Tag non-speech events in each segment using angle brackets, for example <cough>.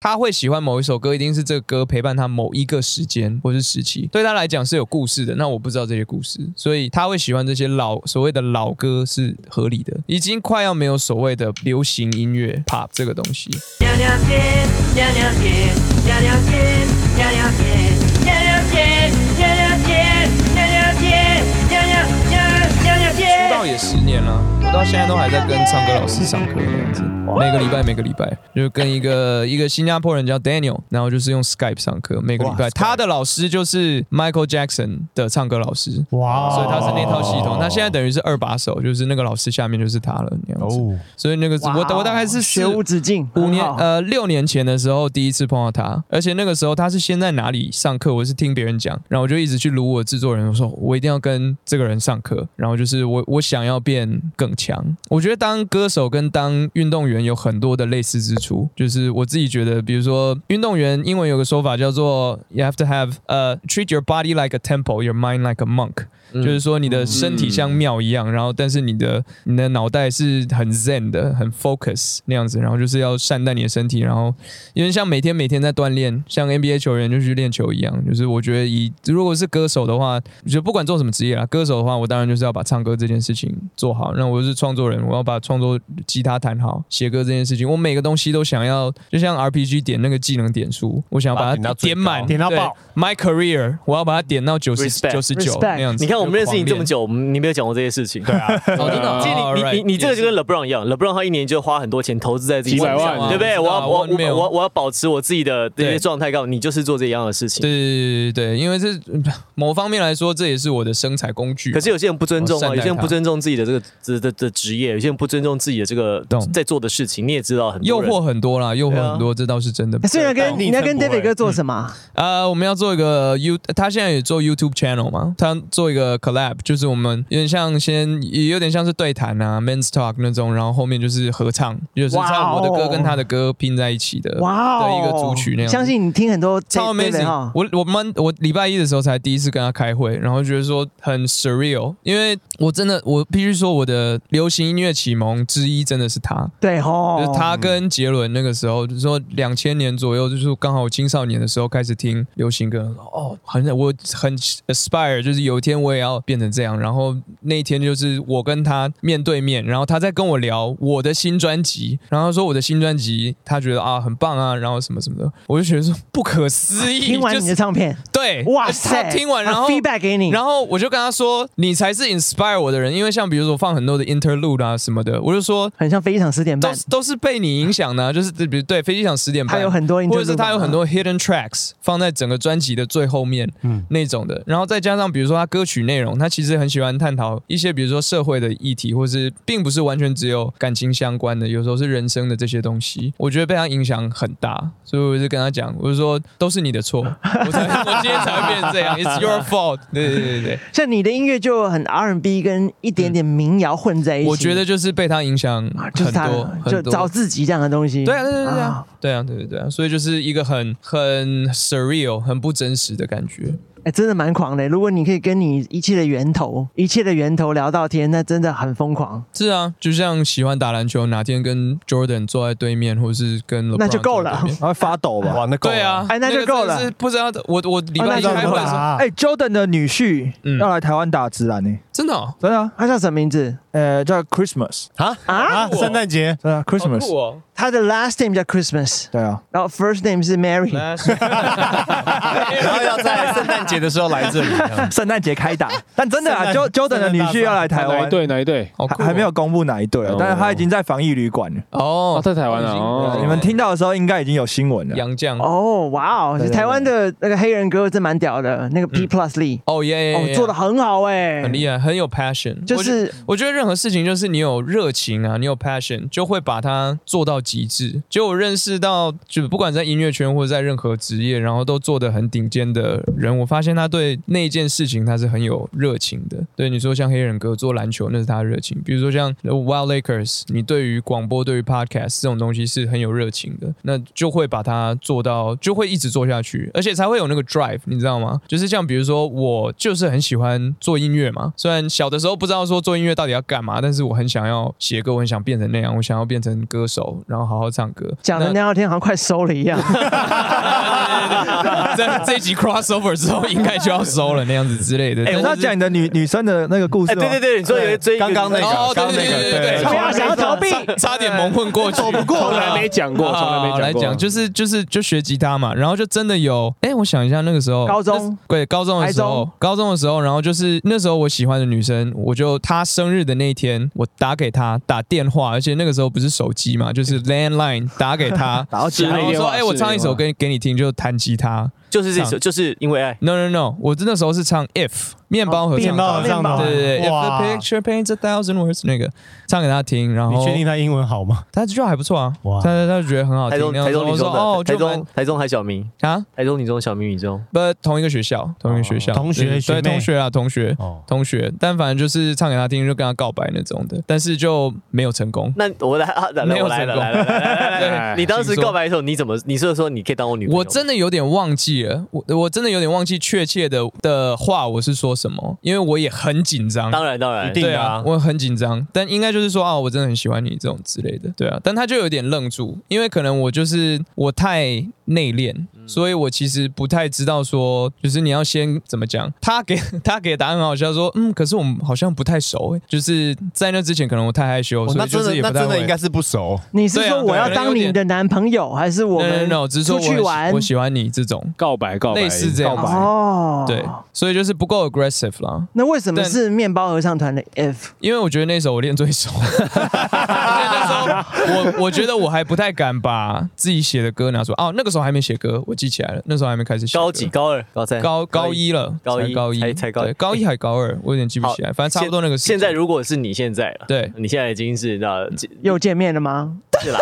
他会喜欢某一首歌，一定是这个歌陪伴他某一个时间或是时期，对他来讲是有故事的。那我不知道这些故事，所以他会喜欢这些老所谓的老歌是合理的。已经快要没有所谓的流行音乐 pop 这个东西。娘娘街，娘娘，娘娘，娘娘，到现在都还在跟唱歌老师上课这样子，每个礼拜每个礼拜就跟一个一个新加坡人叫 Daniel，然后就是用 Skype 上课，每个礼拜。他的老师就是 Michael Jackson 的唱歌老师，哇。所以他是那套系统。他现在等于是二把手，就是那个老师下面就是他了那样子。哦，所以那个我我大概是学无止境，五年呃六年前的时候第一次碰到他，而且那个时候他是先在哪里上课，我是听别人讲，然后我就一直去撸我制作人，我说我一定要跟这个人上课，然后就是我我想要变更强。我觉得当歌手跟当运动员有很多的类似之处，就是我自己觉得，比如说运动员英文有个说法叫做 you have to have 呃、treat your body like a temple, your mind like a monk。就是说你的身体像庙一样，然后但是你的你的脑袋是很 zen 的，很 focus 那样子，然后就是要善待你的身体，然后因为像每天每天在锻炼，像 NBA 球员就去练球一样。就是我觉得以如果是歌手的话，就不管做什么职业啦，歌手的话，我当然就是要把唱歌这件事情做好。那我是创作人，我要把创作吉他弹好，写歌这件事情，我每个东西都想要，就像 RPG 点那个技能点数，我想要把它点到满，点到爆。My career，我要把它点到九十九十九那样子。你看我们认识你这么久，你没有讲过这些事情。对啊，<laughs> 真的哦，其实你你你你这个就跟 LeBron 一样，LeBron 他一年就花很多钱投资在自己几百身上万对不对？啊我要我我我我要保持我自己的这些状态，告诉你就是做这一样的事情。对对对对对，因为这 <laughs> 某方面来说，这也是我的生财工具。可是有些人不尊重啊，有些人不尊重自己的这个这的的职业，有些人不尊重自己的这个懂在做的事情。你也知道，很多诱惑很多啦，诱惑很多，这倒是真的。所以要跟你要跟 David 哥做什么？呃，我们要做一个 You，他现在也做 YouTube channel 嘛，他做一个 collab，就是我们有点像先，也有点像是对谈啊，men's talk 那种，然后后面就是合唱，就是唱我的歌跟他的歌拼在一起的，哇哦，的一个组曲那样。相信你听很多超 amazing！我我们我礼拜一的时候才第一次跟他开会，然后觉得说很 surreal，因为我真的我必须说我的流行音乐启蒙之一真的是他，对哦，就是他跟杰伦那个时候，就是说两千年左右，就是刚好我青少年的时候开始听流行歌，哦，很我很 aspire，就是有一天我也要变成这样。然后那一天就是我跟他面对面，然后他在跟我聊我的新专辑，然后他说我的新专辑他觉得啊很棒啊，然后什么什么的，我就觉得说不可思议，<laughs> 听完你就是的唱片，对，哇塞，他听完然后 feedback 给你，然后我就跟他说，你才是 inspire 我的人，因为像比如说我放很多的 interlude 啊什么的，我就说很像飞机场十点半，都是都是被你影响的啊、<laughs> 就是比如对飞机场十点半，他有很多 interlude 或者是他有很多 hidden tracks 放在整个专辑的最后面，嗯。那种的，然后再加上比如说他歌曲内容，他其实很喜欢探讨一些比如说社会的议题，或是并不是完全只有感情相关的，有时候是人生的这些东西，我觉得被他影响很大，所以我就跟他讲，我就说都是你的错，<laughs> 我才我今天才会变成这样，It's your fault，对对对对。像你的音乐就很 R&B 跟一点点民谣混在一起，我觉得就是被他影响啊就是他很多，就很多。找自己这样的东西，对啊，对对对对啊啊，对啊，对对对啊，所以就是一个很很 surreal、很不真实的感觉。哎，真的蛮狂的。如果你可以跟你一切的源头、一切的源头聊到天，那真的很疯狂。是啊，就像喜欢打篮球，哪天跟 Jordan 坐在对面，或是跟那就够了。坐在对面。他会发抖吧？哇，那够了。对啊，哎那就够了。个真的是不知道，我我礼拜一哦那就够了。开会的时候，啊。哎，Jordan 的女婿嗯。要来台湾打直男呢，真的哦？真的啊，他叫什么名字？呃，叫 Christmas，啊？啊？啊！圣诞节？真的啊，Christmas，酷哦。他的 last name 叫 Christmas，对啊，然后 first name 是 Mary。<laughs> 然后要在圣诞节的时候来这里，圣诞节开打，但真的啊圣诞，Jo Jordan 的女婿要来台哪一湾，队？哪一队？好酷哦。还还没有公布哪一队啊哦，但是他已经在防疫旅馆了。哦，哦，在台湾啊，哦，你们听到的时候应该已经有新闻了。杨绛哦，哇哦，对对对。台湾的那个黑人哥真蛮屌的，那个 P Plus Lee，哦耶哦，做的很好哎，很厉害，很有 passion，就是我觉得任何事情就是你有热情啊，你有 passion，就会把它做到极致。就我认识到，就不管在音乐圈或者在任何职业，然后都做的很顶尖的人，我发现他对那一件事情他是很有热情的。对你说像黑人哥做篮球，那是他的热情；比如说像 Wild Lakers，你对于广播、对于 podcast 这种东西是很有热情的，那就会把它做到，就会一直做下去，而且才会有那个 drive，你知道吗？就是像比如说我就是很喜欢做音乐嘛，虽然能小的时候不知道说做音乐到底要干嘛，但是我很想要写歌，我很想变成那样，我想要变成歌手，然后好好唱歌。讲的那那聊天好像快收了一样。在这一集 crossover 之后，应该就要收了那样子之类的。哎，我要讲你的女女生的那个故事？对对对，你说有一追刚刚那个哦，对刚刚那个对对对对，不要想要逃避，差点蒙混过去，走不从来没讲过，从来没讲过。来讲，就是就是就学吉他嘛，然后就真的有，哎，我想一下，那个时候高中对高中的时候，高中的时候，然后就是那时候我喜欢的女生，我就她生日的那一天，我打给她打电话，而且那个时候不是手机嘛，就是 landline 打给她，<laughs> 然后说，哎，我唱一首歌给你听，就弹吉他。就是这首，就是因为爱。No no no，我那时候是唱 If 面包合唱面，包合唱团对对对，If 哇 the picture paints a thousand words 那个唱给他听，然后你确定他英文好吗？他就还不错啊，哇她她就觉得很好听，台中台中女中我说哦，的，台中台中海小明，啊，台中女中小明女中，不同一个学校，同一个学校，哦同学对同学啊，同学。哦，同学，但反正就是唱给他听，就跟他告白那种的，但是就没有成功。那我来啊，来没有我来了，成功来来来来来来，对你当时告白的时候，你怎么？你是说你可以当我女朋友吗？我真的有点忘记了，我我真的有点忘记确切的的话我是说什么，因为我也很紧张。当然当然。对啊，我很紧张，但应该就是说啊，我真的很喜欢你这种之类的，对啊，但他就有点愣住，因为可能我就是我太内敛，所以我其实不太知道说，就是你要先怎么讲，他给他给的答案很好笑，说嗯，可是我们好像不太熟，欸就是在那之前可能我太害羞，所以就是那也不太那真的应该是不熟。你是说我要当你的男朋友，还是我 no no 们 no，只是说我很出去玩喜我喜欢你这种告白告白，类似这样，哦，对，所以就是不够 aggressive 啦。那为什么是面包合唱团的 F？因为我觉得那首我练最熟，<laughs> 那时候我我觉得我还不太敢把自己写的歌拿出来。哦，那个时候还没写歌，我记起来了，那时候还没开始写。高几？高二、高三、高高一了，高一高一，才才高对高一还高二，我有点记不起来，反正差不多那个时间。现在如果是你现在了，对你现在已经是那 <laughs> 又见面了吗？是啦，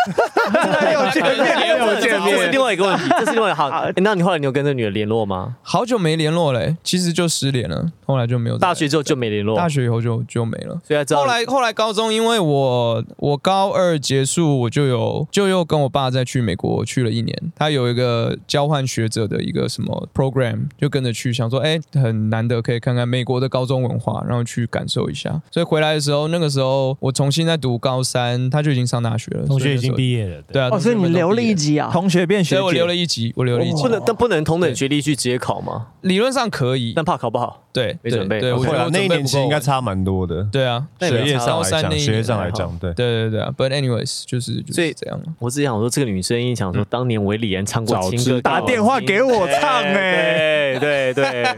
又见面又见面，这是另外一个问题，<laughs> 这是另外一个好。诶那你后来你有跟这女的联络吗？好久没联络嘞，其实就失联了，后来就没有大学之后就没联络，大学以后就就没了。所以后来后来高中，因为我我高二结束，我就有就又跟我爸再去美国去了一年。他有一个交换学者的一个什么 program，就跟着去，想说哎、很难得可以看看美国的高中文化，然后去感受一下。所以回来的时候，那个时候我重新在读高三，他就已经上大学了，同学已经毕业了，对啊，哦，所以你留了一级，啊？同学变学姐，所以我留了一级，我留了一级不，能，但不能同等学历去直接考吗？理论上可以，但怕考不好。对对没准备对，我那一年其实应该差蛮多的。对啊，学业上来讲，学业上来讲，对。对对对啊，But anyways，就是就所以是这样了。我只想说，这个女生一想说，当年韦礼安唱过早情歌，知道打电话给我唱哎，对对对。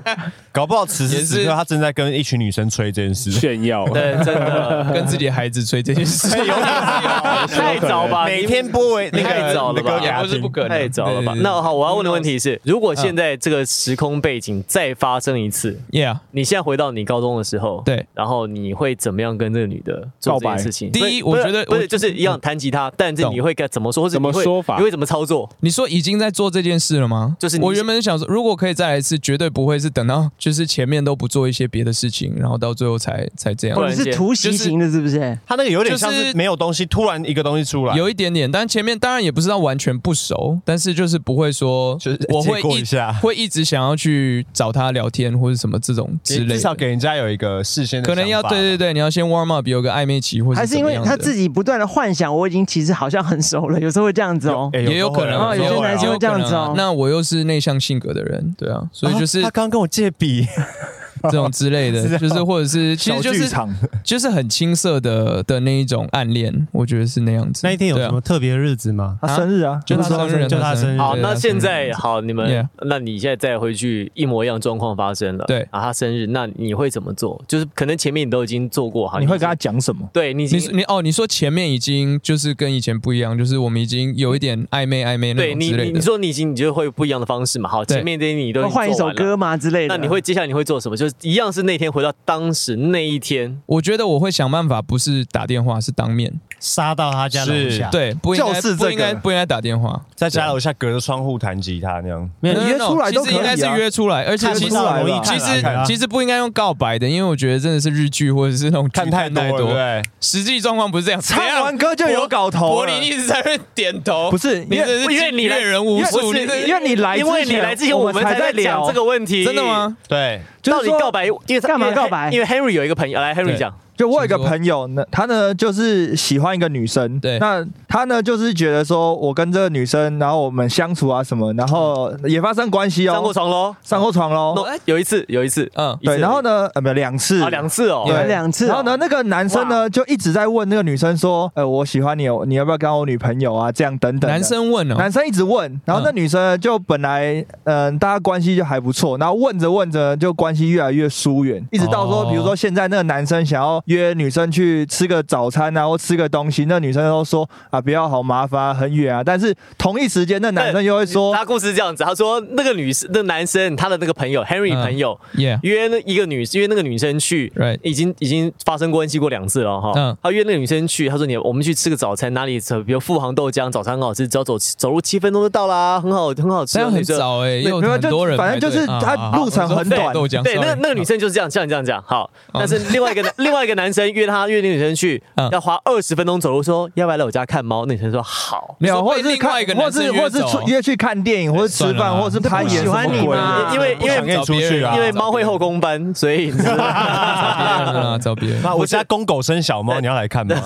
搞不好此时此刻他正在跟一群女生吹这件事。炫耀，对，真的。<laughs> 跟自己的孩子吹这件事，<laughs> 太早吧？每天播为那个太早了吧？那个也不是不可能，太早了吧？那好，我要问的问题是，如果现在这个时空背景再发生一次，，Yeah，你现在回到你高中的时候，对，然后你会怎么样跟这个女的做这件事情？第一我觉得不是就是一样弹吉他，但是你会该怎么说，或者怎么说法？你会怎么操作？你说已经在做这件事了吗？就是我原本想说，如果可以再来一次，绝对不会是等到就是前面都不做一些别的事情，然后到最后才才这样不。哦，然间你是突袭型的，是不是？他那个有点像就是是没有东西，突然一个东西出来，有一点点，但前面当然也不是到完全不熟，但是就是不会说，就是我会一一下会一直想要去找他聊天或者什么这种之类的，至少给人家有一个事先的可能要对对对，你要先 warm up，有个暧昧期或者还是因为他自己己不断的幻想，我已经其实好像很熟了，有时候会这样子哦。哎也有可能啊，哦有些男生会这样子哦那我又是内向性格的人，对啊，所以就是他刚刚跟我借笔，这种之类的，<laughs> 就是或者是其小实就是剧场，<laughs> 就是很青涩的的那一种暗恋，我觉得是那样子。那一天有什么特别的日子吗？他生日啊，就他生日，就他生日好，那现在好，你们那你现在再回去一模一样状况发生了，对啊，他生日，那你会怎么做？就是可能前面你都已经做过，哈，你会跟他讲什么？对你你你哦，你说前面已经就是跟以前不一样，就是我们已经有一点暧昧暧昧那对你你你种之类的。说你已经你就会不一样的方式嘛？好，前面这些你都换一首歌嘛之类的。那你会接下来你会做什么？就是一样是那天回到当时那一天，我觉得我会想办法，不是打电话，是当面。杀到他家楼下，，对，不应该就是这个不应该不应该打电话。在家楼下隔着窗户弹吉他那样。没有约出来都啊其实应该是约出来，而且其实其实其实不应该用告白的，因为我觉得真的是日剧或者是那种看太多了，对？实际状况不是这样。唱完歌就有搞头。柏林一直在那边点头，不是因为因为你来阅人无数，因为你来之前，因为你来之前我们才才在讲聊这个问题，真的？吗？对，就是说告白，因为他干嘛告白？因为 Henry 有一个朋友，来 Henry 讲，就我有一个朋友呢，他呢就是喜欢一个女生，对。那他呢就是觉得说我跟这个女生，然后我们相处啊什么，然后也发生关系哦，上过床喽？上过床喽，哦，有一次，有一次，嗯，对，然后呢，呃，没有两次。啊，，两次哦，对。两次哦。然后呢，那个男生呢就一直在问那个女生说，呃，我喜欢你，你要不要当我女朋友啊？这样等等。男生问哦，男生一直问，然后那女生就本来嗯、大家关系就还不错，然后问着问着就关系越来越疏远，一直到说，哦。比如说现在那个男生想要约女生去吃个早餐啊，或吃个东西，那女生都说啊不要好麻烦啊，很远啊，但是同一时间那男生又会说，他故事是这样子，他说那个女生，那男生他的那个朋友 Henry 嗯朋友约那一个女，约那个女生去已经已经发生关系过两次了哈。嗯。他约那个女生去，他说你我们去吃个早餐，哪里比如富航豆浆，早餐很好吃，只要走走路七分钟就到啦，很好很好吃。很早哎，没有很多人反正就是他啊路程很对短。豆浆对，那个那个女生就是这样，像你这样讲好，但是另外一个另外一个男生约他约那女生去嗯，要花二十分钟走路，说要不要来我家看猫？那女生说好。没有，或者是另外一个，或男生约是或是走出约去看电影，或是吃饭，算了啦或者是攀岩这不喜欢你吗因为因为想跟你出去啊因为猫会后宫班，所以你知道找别人啊，找别人。那我家公狗生小猫，你要来看吗？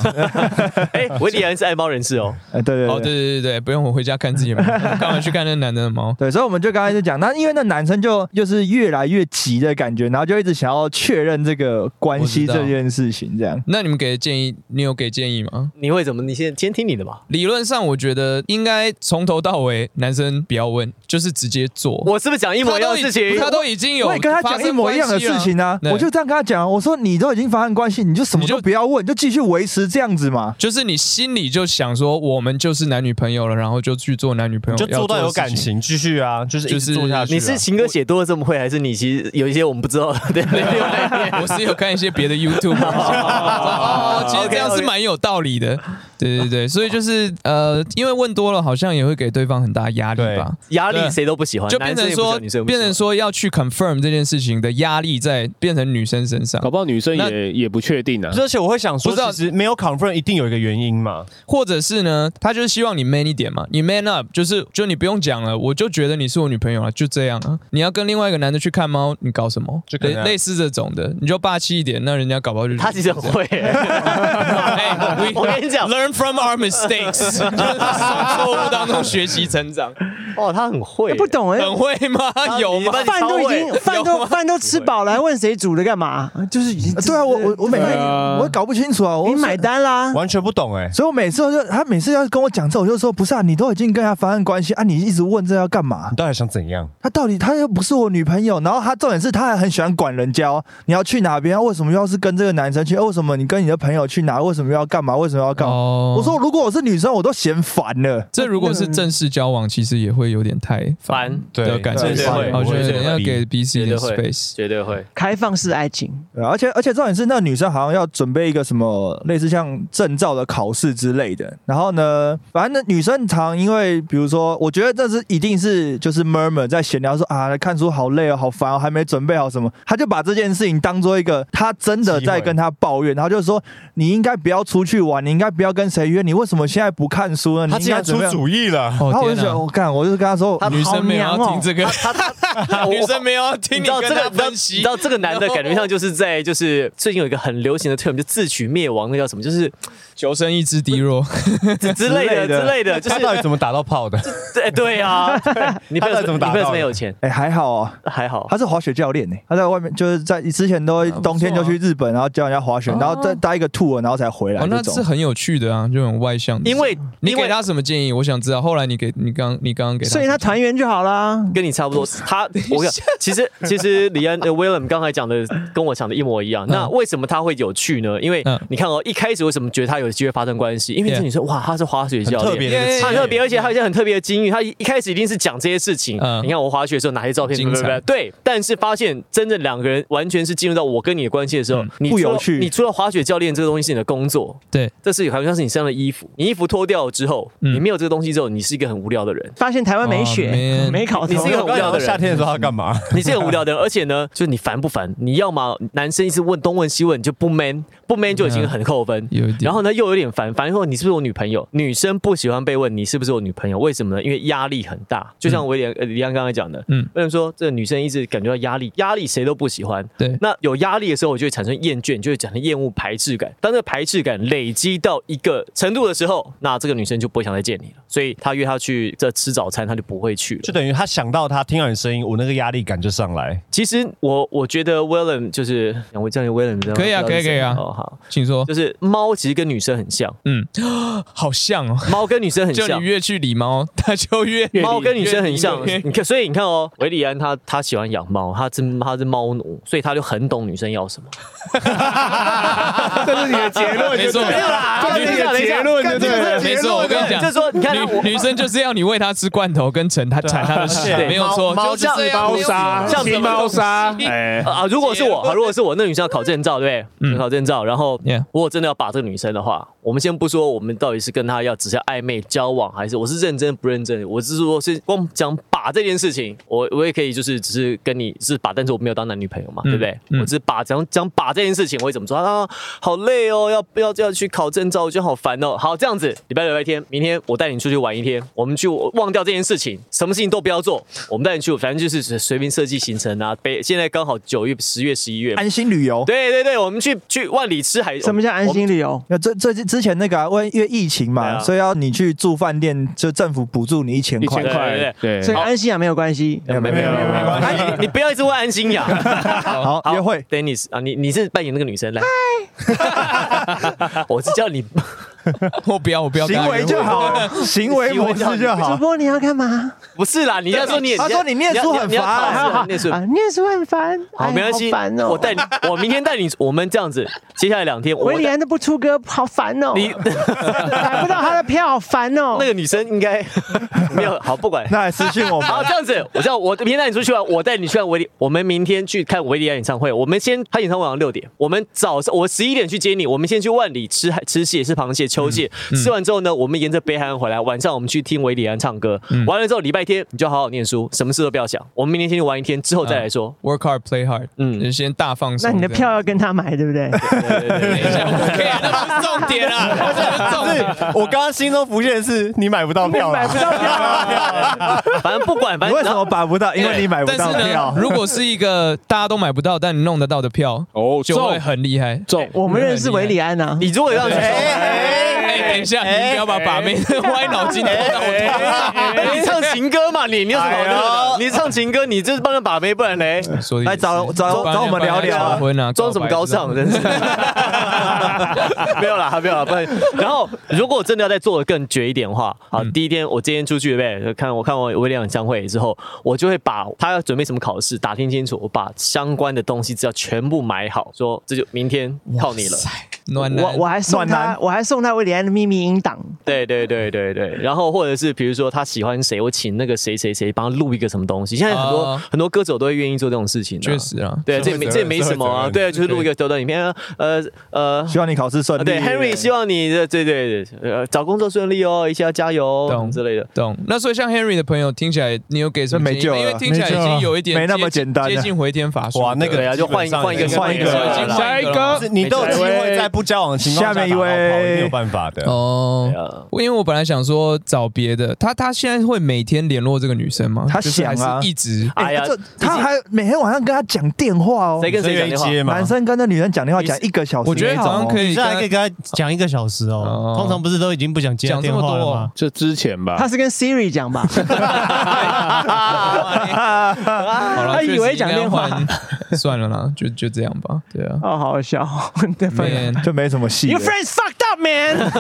<laughs> 哎，维里安是爱猫人士哦。<laughs> 哎，对对哦，对对对对，不用我回家看自己的猫，<laughs> 干嘛去看那男的的猫？对，所以我们就刚才就讲，那因为那男生就就是越来越急的感觉，然后就一直想要确认这个关系我知道这件事情，这样。那你们给的建议，你有给建议吗？你会怎么？你先先听你的吧。理论上，我觉得应该从头到尾，男生不要问，就是直接做。我是不是讲一模一样的事情？他都已经有我也跟他讲一模一样的事情啊，我就这样跟他讲，我说你都已经发生关系，你就什么你就都不要问，就继续维持这样子嘛。就是你心里就想说，我们就是男女朋友了，然后就去做男女朋友，就做到有感情。继续啊，就是就是做下去啊。你是情歌写多了这么会，还是你其实有一些我们不知道的对对对？<laughs> 我是有看一些别的 YouTube，<laughs> 哦，其实这样是蛮有道理的。对对对，所以就是呃，因为问多了，好像也会给对方很大压力吧。压力谁都不喜欢，就变成说，变成说要去 confirm 这件事情的压力在变成女生身上，搞不好女生也也不确定啊。而且我会想说，不知道其实没有 confirm 一定有一个原因嘛。或者是呢，他就是希望你 man 一点嘛，你 man up，就是就你不用讲了，我就觉得你是我女朋友了，就这样啊。你要跟另外一个男的去看猫，你搞什么？就类似这种的，你就霸气一点，那人家搞不好就他其实很会。哎，我跟你讲，learn from our mistakes，<laughs> 就是从错误当中学习成长。哦，他很会，不懂哎，很会吗？有吗？饭都已经饭都饭都吃饱了，还问谁煮的干嘛？就是已经对啊，我我我每天我搞不清楚啊，我你买单啦，完全不懂哎。所以我每次就他每次要跟我讲这，我就说不是啊，你都已经跟他发生关系啊，你一直问这要干嘛你？到底想怎样？他到底他又不是我女朋友，然后他重点是他还很喜欢管人家哦。你要去哪边？为什么要是跟这个男生去？为什么你跟你的朋友去哪？为什么要干嘛？为什么要干嘛？哦我说如果我是女生，我都嫌烦了。这如果是正式交往，其实也会有点太烦的感觉对对会。我觉对对得要给彼此一点 space。绝对会。开放式爱情，而且而且重点是，那个女生好像要准备一个什么类似像证照的考试之类的。然后呢，反正那女生常因为比如说，我觉得这是一定是就是 murmur 在闲聊说啊，看书好累哦，好烦哦，还没准备好什么，他就把这件事情当做一个他真的在跟他抱怨，然后就说你应该不要出去玩，你应该不要跟谁约，你为什么现在不看书呢？你应他竟然出么样？主意了，哦然后我就想，我干，我就是跟他说，女生没有要听这个，他 <laughs> 女生没有听你跟她这个，你知道分析。你知道这个男的感觉上就是在就是最近有一个很流行的 term，就自取灭亡，那叫什么？就是求生意志低弱，之 <laughs> 之类的 <laughs> 之类的，就是他到底怎么打到炮的？对对啊，你朋友他到底怎么打到你朋友是没有钱，哎、还好啊。还好。他是滑雪教练呢、他在外面就是在之前都冬天就去日本，然后教人家滑雪，哦然后再待一个 tour，然后才回来。那是很有趣的啊，就很外向的。因为你给他什么建议？我想知道。后来你给你刚你刚刚给所以他团圆就好啦。跟你差不多，他我讲，其实其实李安呃 William 刚才讲的跟我讲的一模一样。那为什么他会有趣呢？因为嗯。你看哦，一开始为什么觉得他有机会发生关系？因为这女生哇，她是滑雪教很特别她很特别，而且她有一些很特别的经历。她一一开始一定是讲这些事情。嗯。你看我滑雪的时候哪些照片，对不对？对，但是发现真的两个人完全是进入到我跟你的关系的时候嗯，你不有趣。你除了滑雪教练这个东西是你的工作，对，这是好像是你身上的衣服。你衣服脱掉之后，嗯。你没有这个东西之后，你是一个很无聊的人。发现台湾没雪没考你是一个很无聊的人。夏天天说他干嘛？<laughs> 你是很无聊的人，而且呢，就是你烦不烦？你要么男生一直问东问西问，你就不 man，不 man 就已经很扣分。有一点然后呢，又有点烦，烦后你是不是我女朋友？女生不喜欢被问你是不是我女朋友，为什么呢？因为压力很大。就像威廉、呃李安刚才讲的，嗯嗯，为什么说这个女生一直感觉到压力？压力谁都不喜欢。对那有压力的时候，我就会产生厌倦，就会产生厌恶、排斥感。当这个排斥感累积到一个程度的时候，那这个女生就不会想再见你了。所以他约她去这吃早餐，他就不会去了。就等于他想到他听到你声音，我那个压力感就上来。其实我我觉得 Willem 就是两位叫你 Willem 知道吗？可以啊可以可以啊。谁。哦好，请说。就是猫其实跟女生很像，嗯，<gasps> 好像哦，猫跟女生很像。就你。越去理猫，<laughs> 它就越猫跟女生很像。越理，你看，所以你看哦，维里安他他喜欢养猫，他是他是猫奴，所以他就很懂女生要什么。<laughs> 这是你的结论，没错没有啦这是你的结论，对不对？没错，我跟你讲，就是说，你看我女女生就是要你喂她吃罐头跟盛它铲她的屎，对。没有错，猫就是这样猫砂，像金猫砂，<laughs> 哎，啊，如果是我，好，如果是我，那女生要考证照，对不对？嗯考证照，然后如果真的要把这个女生的话，我们先不说我们到底是跟她要只是暧昧交往，还是我是认真不认真，我是说是光讲把这件事情，我我也可以就是只是跟你是把，但是我没有当男女朋友嘛，对不对？嗯我只是把讲讲把这件事情，我会怎么说啊？好累哦，要不要要去考证照，我觉得好烦哦。好，这样子，礼拜六、礼拜天，明天我带你出去玩一天，我们去忘掉这件事情，什么事情都不要做，我们带你去，反正就是随便设计行程啊。北现在刚好九月、十月、十一月，安心旅游。对对对，我们去去万里吃海。什么叫安心旅游？那这这之前那个啊，因为因为疫情嘛，啊所以要你去住饭店，就政府补助你一千块一块千。块，对对所以安心亚没有关系。没有没有没有你你不要一直问安心 <laughs> 呀。好，约会。Dennis 啊，你你是扮演那个女生来。<laughs> 我是叫你，<laughs> 我不要，我不要行为就好了，行为模式就好主。播你要干嘛？不是啦，你要说你也，他说你念书很烦念书啊，念书很烦，好，哎没关系，烦哦。我带你，我明天带你，我们这样子，接下来两天，我维里安都不出歌，好烦哦。你 <laughs> 买不到他的票，好烦哦。那个女生应该 <laughs> 没有好，不管。那来私信我们。好，这样子，我知道，我明天带你出去玩，我带你去看维里，我们明天去看维里安演唱会。我们先，他演唱会晚上六点，我们早上我十一点去接你，我们先去万里吃海吃蟹，吃螃蟹、秋蟹。吃完之后呢，我们沿着北海岸回来，晚上我们去听维里安唱歌。完了之后，礼拜天你就好好念书，什么事都不要想。我们明天先去玩一天，之后再来说。work hard play hard，嗯先大放松。那你的票要跟他买，对不对？对重点啊，重点。我刚刚心中浮现的是你买不到票买不到票，反正不管，反正你为什么买不到？因为你买不但是呢到票，。如果是一个大家都买不到，但你弄得到的票，哦，就会很厉害。中，我们认识维里安啊。你如果让你哎，等一下，你不要把把妹的 <laughs> 歪脑筋拖到我头哎你唱情歌嘛，你你有什么好的？你唱情歌，你就是帮人把妹，不然嘞，来找找找我们聊聊啊，装什么高尚，真是。没有啦，没有啦，不然。<laughs> 然后，如果我真的要再做的更绝一点的话，好，第一天我今天出去对不对？看我看完威廉演唱会之后，我就会把他要准备什么考试打听清楚，我把相关的东西资料全部买好，说这就明天靠你了。暖男我我还送他，我还送他威廉安的秘密音档。对对对对对，然后或者是比如说他喜欢谁，我请那个谁谁谁帮他录一个什么东西。现在很多、哦很多歌手都会愿意做这种事情、啊，确实啊，对，这也没这也没什么啊，对啊，就是录一个短短影片啊，呃呃。希望你考试顺利。对，Henry 希望你的对对对，呃，找工作顺利哦，一起要加油哦懂之类的。懂。那所以像 Henry 的朋友听起来，你有给什么没救了因为听起来已经有一点没那么简单接近回天乏术。哇，那个对啊就换一个换一个换一个。下一个你都有机会在不交往的情况下面一位打到炮一定有办法的。哦因为我本来想说找别的，他他现在会每天联络这个女生吗？他想啊是一直哎呀这他还每天晚上跟他讲电话哦谁。跟谁？接吗？男生跟那女生讲电话讲一个小时我觉得好像可以你现在可以跟跟他讲一个小时哦哦。通常不是都已经不想接电话了吗？就之前吧他，是跟 Siri 讲吧？好了，他以为讲电话 <laughs> 算了啦，就就这样吧。对啊，哦，好好笑。对，反正 Man 就没什么戏。Up, man。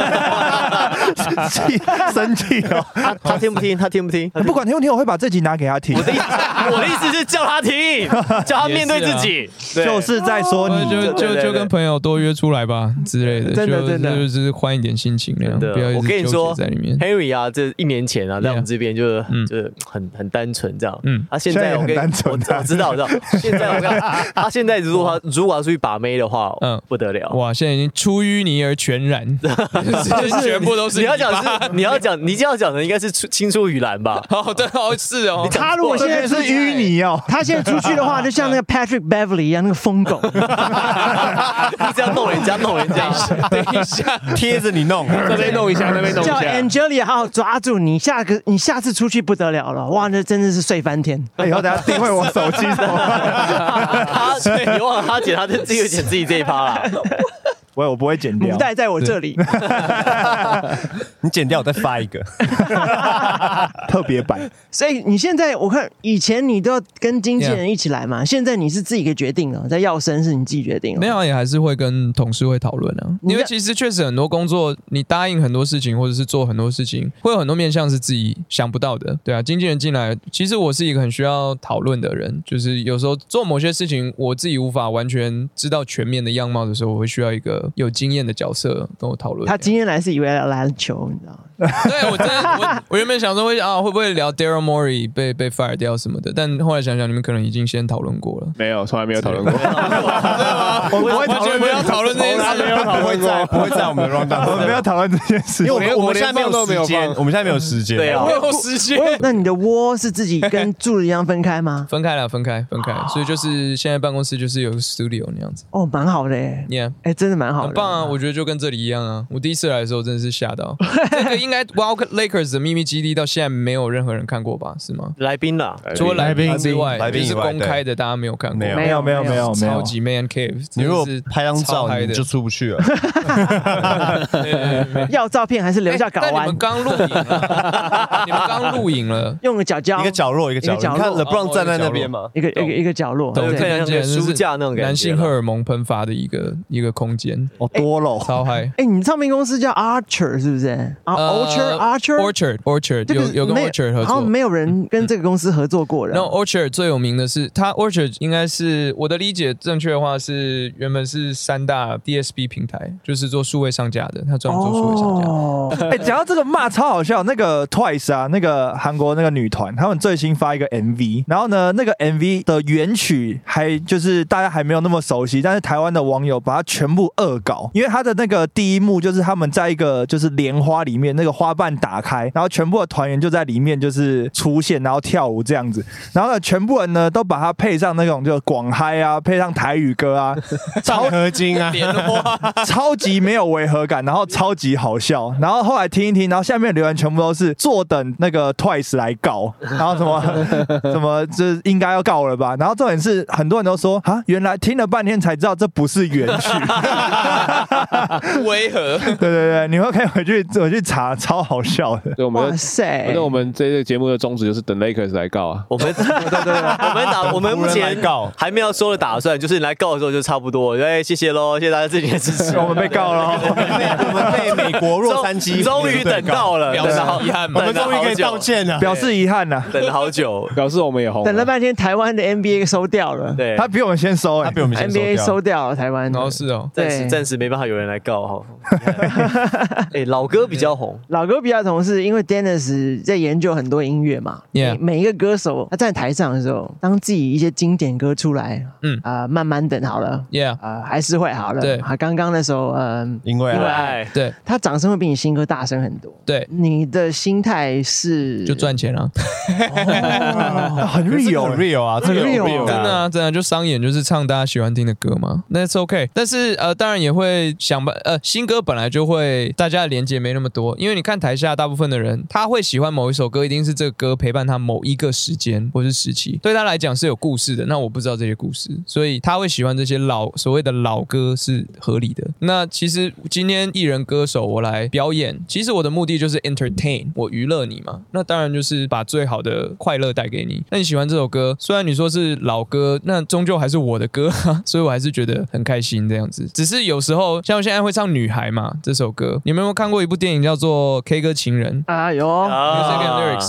<laughs> 气生气哦！他他听不听？他听不听？不管听不听，我会把这集拿给他听我。的意思，我的意思是叫他听，<laughs> 叫他面对自己。对就是在说你，就就就跟朋友多约出来吧之类的，就真的真的就是换一点心情那样，的不要一直我跟你说在里面。Henry 啊，这一年前啊，在我们这边就是嗯就是很很单纯这样。嗯嗯，他现现在我跟单纯我我知道我知道，现在我跟他他 <laughs> 现在如果他如果要出去把妹的话，嗯嗯，不得了。哇，现在已经出淤泥而全染，<laughs> 就是全部都是你要讲是你要讲你这样讲的应该是出青出于蓝吧？哦，对哦，是哦，他如果现在是淤泥哦，他现在出去的话，就像那个 Patrick Beverly 一样，那个疯狗。<laughs> 你这样弄人家弄人家，等一下，<laughs> 贴着你弄，这边弄一下，那边弄一叫下。Angelia 好好抓住你，下个你下次出去不得了了，哇，那真的是睡翻天。以后等下定位我手机他你忘了他姐他就自己剪自己这一趴啦。我我不会剪掉母。带在我这里，<laughs> 你剪掉我再发一个。<laughs> 特别版，所以你现在我看以前你都要跟经纪人一起来嘛，现在你是自己给决定了，在要生是你自己决定了。没有也还是会跟同事会讨论啊，因为其实确实很多工作，你答应很多事情或者是做很多事情，会有很多面向是自己想不到的，对啊。经纪人进来，其实我是一个很需要讨论的人，就是有时候做某些事情，我自己无法完全知道全面的样貌的时候，我会需要一个有经验的角色跟我讨论。他今天来是以为要篮球，你知道吗？<laughs> 对我真的我 <laughs> 我原本想说会啊会不会聊 Daryl Morey 被被 fire 掉什么的，但后来想想你们可能已经先讨论过了。没有，从来没有讨论过。<laughs> 我们不会讨论，不要讨论这件事。没有讨不会论过。在不会在我们的 round 我们不要讨论这件事。因为我们我们现在没有有时间，我们现在没有时间。对啊没有时间。那你的窝是自己跟住的一样分开吗？分开了，分开，分开，所以就是现在办公室就是有个 studio 那样子哦，蛮好的耶，，Yeah，哎，真的蛮好的，很棒啊！我觉得就跟这里一样啊。我第一次来的时候真的是吓到，<laughs> 这个应该 Wild Lakers 的秘密基地到现在没有任何人看过吧？是吗？来宾啦，除了来宾之外，来宾就是公开的，大家没有看过，没有。没有没有没有超，级 man cave，你如果是拍张照，你就出不去了。<laughs> 要照片还是留下港湾哎但你们，刚录影了，<laughs> 你们刚录影了，用个角胶，一个角落，一个角落。一个角落。你看 LeBron 站在那边嘛，一个一个一个角落，懂对看起来书架那种感觉男性荷尔蒙喷发的一个一个空间，哦多了，超嗨。<laughs> 哎，你唱片公司叫 Archer 是不是？啊，Orchard Archer Orchard Orchard 这个有有跟没 Orchard 合作。好像没有人跟这个公司合作过的。<laughs> 然后 Orchard 最有名的是，他 Orchard 应该是我的理解正确的话是原本是三大 DSP 平台，就是做数位上架的，他专门做数位上架。哦，<laughs> 哎，讲到这个骂超好笑，那个 Twice 啊，那个韩国那个女团，他们最新发一个 MV，然后呢，那个 MV 的原曲还就是大家还没有那么熟悉，但是台湾的网友把它全部恶搞，因为他的那个第一幕就是他们在一个就是莲花里面，那个花瓣打开，然后全部的团员就在里面就是出现，然后跳舞这样子，然后呢，全部人呢都把它配上那种就广嗨啊，配上台语歌啊，<laughs> 超合金啊，莲花，<laughs> 超级没有违和感，然后超级好笑，然后后来听一听，然后下面留言全部都是坐等那个 Twice 来告，然后什么 <laughs> 什么这应该要告了吧？然后重点是很多人都说啊，原来听了半天才知道这不是原曲，<laughs> 违和。对对对，你们可以回去我去查，超好笑的。对，我们哇的塞反正我们这个节目的宗旨就是等 Lakers 来告啊。我们对对对，我们 <laughs> 打我们目前告还没有说的打算，就是你来告的时候就差不多。哎，谢谢喽，谢谢大家这几年支持。<laughs> 我们被告了哦，我们被美国洛杉矶终于等到了，表示了好遗憾嘛我们终于可以道，歉了。表示遗憾呐、等了好久。表示我们也红等了半天，台湾的 NBA 收掉了对，他比我们先收哎、他比我们先收，NBA 掉收掉了台湾的然后是哦，对暂时没办法有人来告哈。<laughs> 哎，老歌比较红，老歌比较同是因为 Dennis 在研究很多音乐嘛。Yeah 每每一个歌手他站台上的时候，当自己一些经典歌出来，嗯。啊、慢慢等好了，，Yeah，啊、还是会好了。对。啊，刚刚那首，嗯、因为啊因为爱。对。他掌声会比你新歌大声很多。对，你的心态是就赚钱啊，哦 <laughs> 很 real real 啊，这个 real 真的啊，真的就商演就是唱大家喜欢听的歌嘛，那是 OK。但是呃，当然也会想吧，呃，新歌本来就会大家的连接没那么多，因为你看台下大部分的人，他会喜欢某一首歌，一定是这个歌陪伴他某一个时间或是时期，对他来讲是有故事的。那我不知道这些故事，所以他会喜欢这些老所谓的老歌是合理的。那其实今天艺人歌手我来表演，其实我的目的就是 entertain，我娱乐你嘛。那当然就是把最好的快乐带给你。那你喜欢这首歌，虽然你说是老歌，那终究还是我的歌，所以我还是觉得很开心这样子。只是有时候像我现在会唱《女孩》嘛这首歌，你们有没有看过一部电影叫做《K 歌情人》啊，有、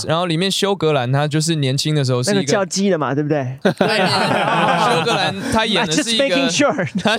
然后里面休格兰他就是年轻的时候是一个那个叫鸡的嘛，对不对？<laughs> 休格兰他演的 Just 是一个 sure 他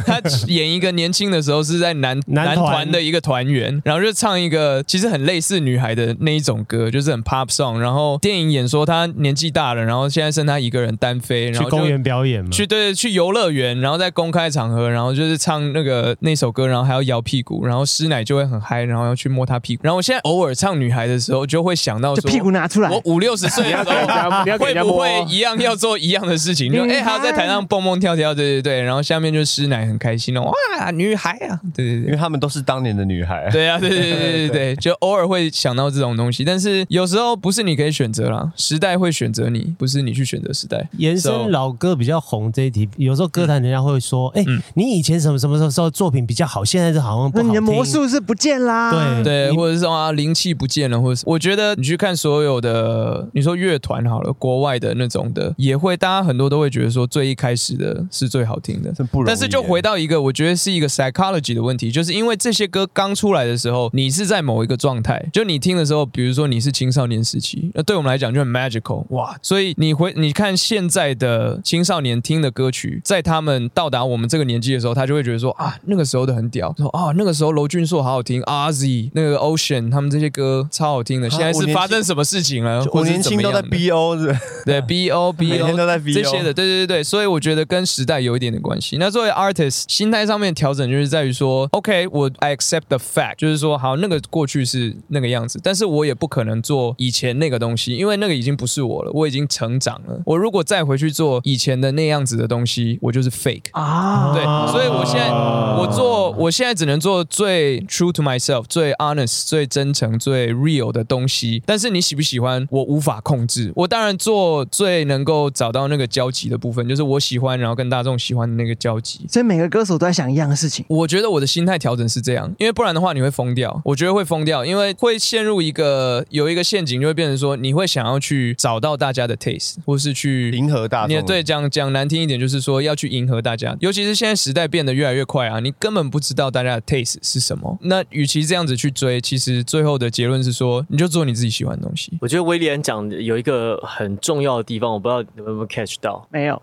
他演一个年轻的时候是在男男男团团的一个团员，然后就唱一个其实很类似女孩的那一种歌，就是很 pop song。然后电影演说他年纪大了，然后现在剩他一个人单飞，然后公园表演嘛。去对去游乐园，然后在公开场合，然后就是唱那个那首歌，然后还要摇屁股，然后师奶就会很嗨，然后要去摸他屁股。然后我现在偶尔唱女孩的时候，就会想到说，就屁股拿出来我五六十岁的时候，你要给会不人家摸会一样要做一样的事情？就女哎，还要在台上蹦蹦跳跳，对对对，然后下面就师奶很开心哦，哇，女孩啊，对对对因为。他们都是当年的女孩。对啊，对对对对对 <laughs> 对，就偶尔会想到这种东西，但是有时候不是你可以选择啦，时代会选择你，不是你去选择时代。延 So- 伸老歌比较红这一题，有时候歌坛人家会说，哎、你以前什么什么时候时候作品比较好，现在是好像不好。那你的魔术是不见啦。对对，或者是说啊灵气不见了，或者是我觉得你去看所有的，你说乐团好了，国外的那种的，也会大家很多都会觉得说最一开始的是最好听的，但是就回到一个，我觉得是一个 psychology 的问题，就是因为这些歌刚出来的时候，你是在某一个状态，就你听的时候，比如说你是青少年时期，那对我们来讲就很 magical 哇，所以你回你看现在的青少年听的歌曲，在他们到达我们这个年纪的时候，他就会觉得说啊，那个时候的很屌，说啊那个时候娄俊硕好好听，RZ 那个 Ocean 他们这些歌超好听的，现在是发生什么事情了？我年轻都在 BO 是对 <laughs> BO BO 都在 BO 这些的，对对对对，所以我觉得跟时代有一点点关系。那作为 artist，心态上面调整就是在于说，OK，我 I accept the fact，就是说，好，那个过去是那个样子，但是我也不可能做以前那个东西，因为那个已经不是我了，我已经成长了。我如果再回去做以前的那样子的东西，我就是 fake。啊，对，所以我现在我做，我现在只能做最 true to myself、最 honest、最真诚、最 real 的东西。但是你喜不喜欢，我无法控制。我当然做最能够找到那个交集的部分，就是我喜欢，然后跟大众喜欢的那个交集。所以每个歌手都在想一样的事情。我觉得我的心态调整是这样，因为不然的话你会疯掉。我觉得会疯掉，因为会陷入一个有一个陷阱，就会变成说你会想要去找到大家的 taste，或是去迎合大众你也对讲讲难听一点，就是说要去迎合大家，尤其是现在时代变得越来越快啊，你根本不知道大家的 taste 是什么。那与其这样子去追，其实最后的结论是说，你就做你自己喜欢的东西。我觉得威廉讲的有一个很重要的地方，我不知道你们有没有 catch 到。没有，<laughs>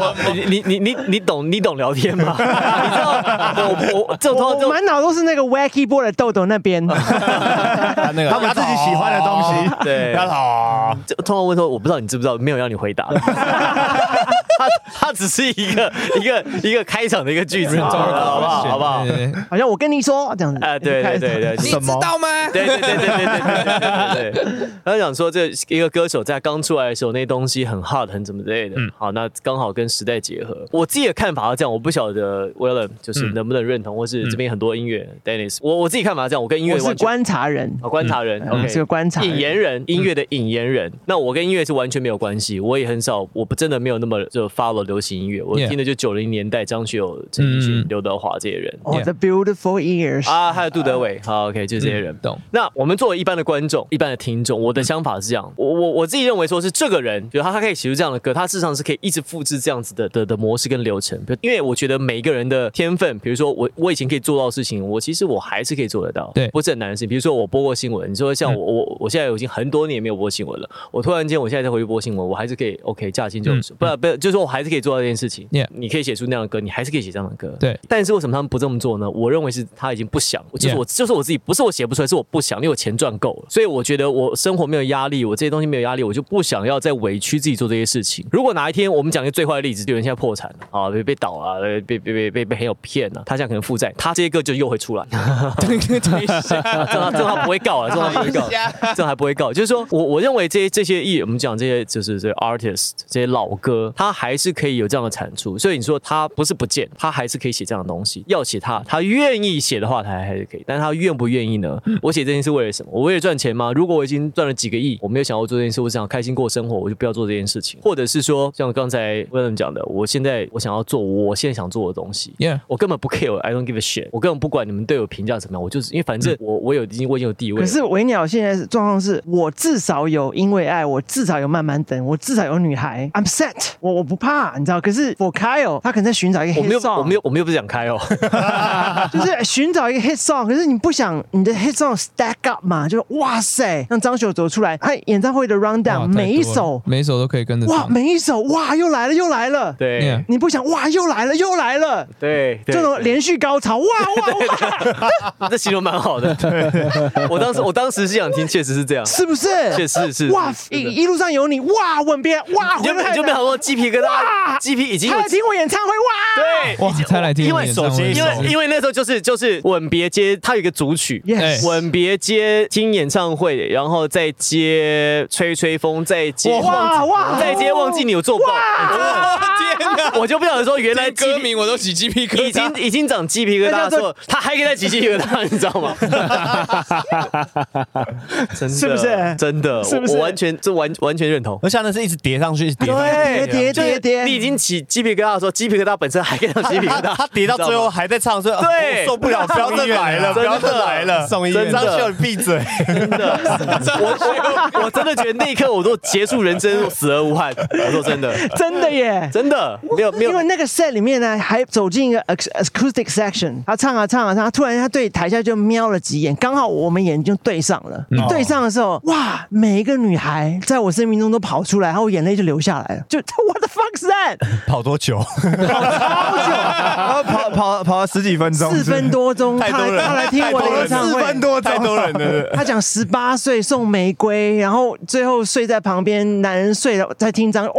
我你你你你懂你懂聊天吗？你知道我我我满脑都是那个 wacky boy 的豆豆那边。<laughs> 他那个他们自己喜欢的东西。对，通常问说我不知道你知不知道，没有让你回答。<laughs> <laughs> 他他只是一个 <laughs> 一个一个开场的一个句子，好不好？好不好？好像我跟你说这样子，哎，对对对对，你知道吗？对对对对对对对对。他想说，这一个歌手在刚出来的时候，那东西很 hard，很怎么之类的。好，那刚好跟时代结合。我自己的看法是这样，我不晓得 Willem 就是能不能认同，或是这边很多音乐 Dennis，我我自己看法是这样，我跟音乐是观察人，观察人，OK，是个观察引言人，音乐的引言人。那我跟音乐是完全没有关系，我也很少，我不真的没有那么就。Follow 流行音乐，我听的就九零年代张学友、陈奕迅嗯、刘德华这些人。哦，The Beautiful Years 啊，还有杜德伟，好 OK，就这些人。懂。那我们作为一般的观众、一般的听众，我的想法是这样，我我我自己认为说是这个人，比如他他可以写出这样的歌，他事实上是可以一直复制这样子的的的模式跟流程，因为我觉得每一个人的天分，比如说我我以前可以做到的事情，我其实我还是可以做得到，对。不是很难的事情。比如说我播过新闻，你说像我我我现在已经很多年没有播新闻了，我突然间我现在再回去播新闻，我还是可以 OK 驾轻就熟，不不就是说我还是可以做到这件事情。Yeah 你可以写出那样的歌，你还是可以写这样的歌，对。但是为什么他们不这么做呢？我认为是他已经不想，就是我就是我自己，不是我写不出来，是我不想，因为我钱赚够了，所以我觉得我生活没有压力，我这些东西没有压力，我就不想要再委屈自己做这些事情。如果哪一天我们讲一个最坏的例子，有人现在破产了啊，被被倒了，被被被被被被很有骗了，他现在可能负债，他这些歌就又会出来，<laughs> 对对对，这他不会告啊，<laughs> 这样他不会告，这样还不会告。就是说我我认为这些这些艺人，我们讲这些就是这些 artist 这些老歌，他还是可以有这样的产出。所以你说他不是不见，他还是可以写这样的东西。要写他，他愿意写的话，他还是可以。但是他愿不愿意呢？<laughs> 我写这件事为了什么？我为了赚钱吗？如果我已经赚了几个亿，我没有想要做这件事，我想要开心过生活，我就不要做这件事情。或者是说，像刚才 William 讲的，我现在我想要做我现在想做的东西。Yeah 我根本不 care，I don't give a shit，我根本不管你们对我评价怎么样，我就是因为反正我我有已经我已经有地位。可是维鸟现在状况是，我至少有因为爱，我至少有慢慢等，我至少有女孩，I'm set，我我不怕，你知道？可是 for Kyle，他可能在寻找一个我 hit song，我没有我没有不想开哦，<laughs> 就是寻找一个 hit song，可是你不想你的 hit song stack up 嘛？就是哇塞，让张学友走出来，他演唱会的 round down，每一首每一首都可以跟着哇，每一首哇又来了又来了，对。你不想哇又来了又来了，对，对这种连续高潮哇哇哇，<laughs> 这形容蛮好的。我当时我当时是想听，确实是这样，是不是？确实是哇，一一路上有你哇，吻别哇，你就回来你就没想说鸡皮疙瘩瘩，鸡皮已经有他来听我演唱会哇！对，哇，才来听因为我演唱会手机因为因为那时候就是就是吻别接，它有一个组曲。Yes 吻别接听演唱会，然后再接吹吹风，再接哇哇再接忘记你有做报，天哪！我就不晓得说原来歌名我都起鸡皮疙瘩，已经已经长鸡皮疙瘩的时候，他还可以再起鸡皮疙瘩，<laughs> 你知道吗？真的是不是真的？是不是我我完全这完完全认同。而且那是一直叠上去，一直叠上去。对，叠就是叠叠，你已经起鸡皮疙瘩的时候，鸡皮疙瘩本身还可以让鸡皮疙瘩，他叠到最后还在唱，所以对。受不了，不要再来了，不要再来了，送医院张秀，你闭嘴！真的，我我 <laughs> 我真的觉得那一刻我都结束人生，死而无憾。我说真的，真的耶。真的。没有没有。因为那个 set 里面呢，还走进一个 ac- acoustic section，他唱啊唱啊唱啊，突然他对台下就瞄了几眼，刚好我们眼睛对上了。对上的时候，哇，每一个女孩在我生命中都跑出来，然后我眼泪就流下来了。就 What the fuck's that？<laughs> 跑多久？然后跑 <laughs> 跑跑了十几分钟，四分多钟，他太多人来他来听我的演唱会，四分多钟，太多人了。他讲十八岁送玫瑰，然后最后睡在旁边，男人睡了在听张，哦